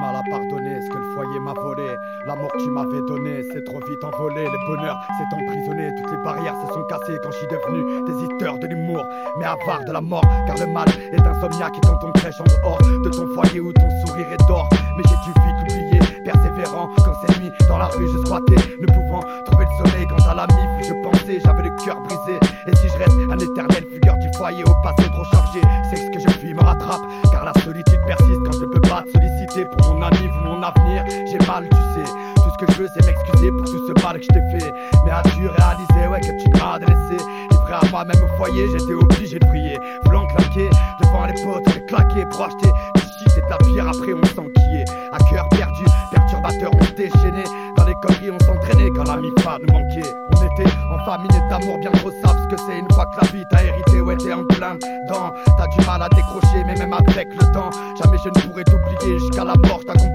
pardonné ce que le foyer m'a volé? L'amour que tu m'avais donné s'est trop vite envolé. Le bonheur s'est emprisonné. Toutes les barrières se sont cassées quand je suis devenu désiteur de l'humour. Mais avare de la mort, car le mal est insomniaque et quand on crèche en dehors de ton foyer où ton sourire est d'or. Mais j'ai dû vite oublier, persévérant quand c'est nuit dans la rue je squattais, ne pouvant trouver le soleil quand à la mif je pensais, j'avais le cœur brisé. Et si je reste un éternel fugueur du foyer au passé trop chargé, c'est ce que je fuis me rattrape, car la solitude mal, tu sais. Tout ce que je veux, c'est m'excuser pour tout ce mal que je t'ai fait. Mais as-tu réalisé, ouais, que tu m'as délaissé Livré à moi-même au foyer, j'étais obligé de prier. Voulant claquer devant les potes, les claquer pour acheter du shit et de la. Après, on s'enquillait. À cœur perdu, perturbateur, on se déchaînait. Dans les conneries, on s'entraînait quand la mi-fa nous manquait. On était en famille d'amour bien trop sable. Ce que c'est une fois que la vie t'a hérité, ouais, t'es en plein dedans. T'as du mal à décrocher, mais même avec le temps, jamais je ne pourrai t'oublier. Jusqu'à la mort, je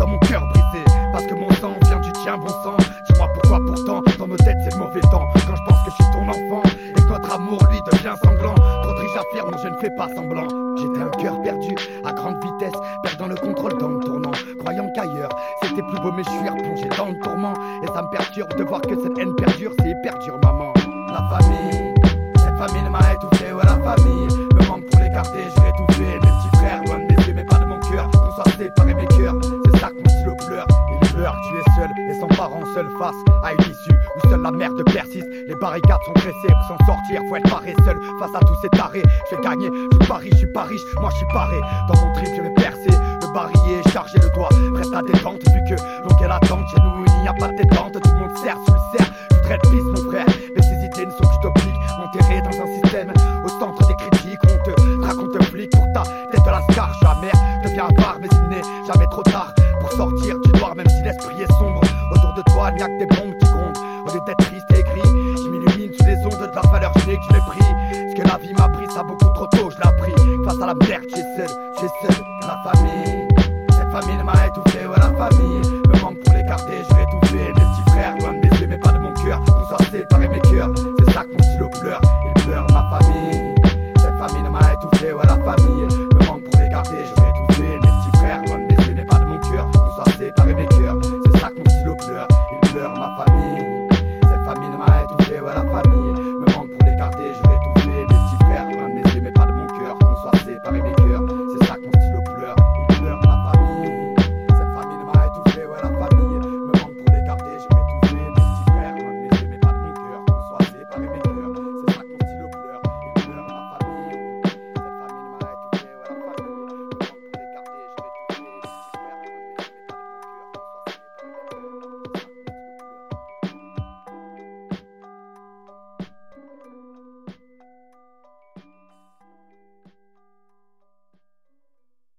dans mon cœur brisé. Parce que mon sang vient du tien, bon sang. Dis-moi pourquoi pourtant, dans nos têtes, c'est le mauvais temps. Quand je pense que je suis ton enfant et que notre amour, lui, devient sanglant. Trop triste, j'affirme, je ne fais pas semblant. J'étais un cœur perdu à grande vitesse, perdant le contrôle dans le tournant. Croyant qu'ailleurs, c'était plus beau, mais je suis replongé dans le tourment. Et ça me perturbe de voir que cette haine perdure, c'est hyper dur, tu es seul et sans parents, seul face à une issue où seule la merde persiste. Les barricades sont dressées pour s'en sortir, faut être paré seul face à tous ces tarés. Je vais gagner, je parie, je suis pas riche, moi je suis paré. Dans mon trip, je vais percer le barillet, charger le doigt, prête à détente, vu que longue est l'attente. Chez nous, il n'y a pas de détente, tout le monde serre sous le cerf. Je voudrais être tête de la scar. Je suis amer, deviens mais il n'est jamais trop tard pour sortir du noir, même si l'esprit est sombre. Autour de toi, n'y a que des bombes qui grondent. Au lieu d'être triste et gris, je m'illumine sous les ondes de la valeur je l'ai pris. Ce que la vie m'a pris, ça beaucoup trop tôt, je l'ai appris. Face à la merde, j'ai seul, j'ai seul. La famille, cette famille m'a étouffé, ouais, la famille.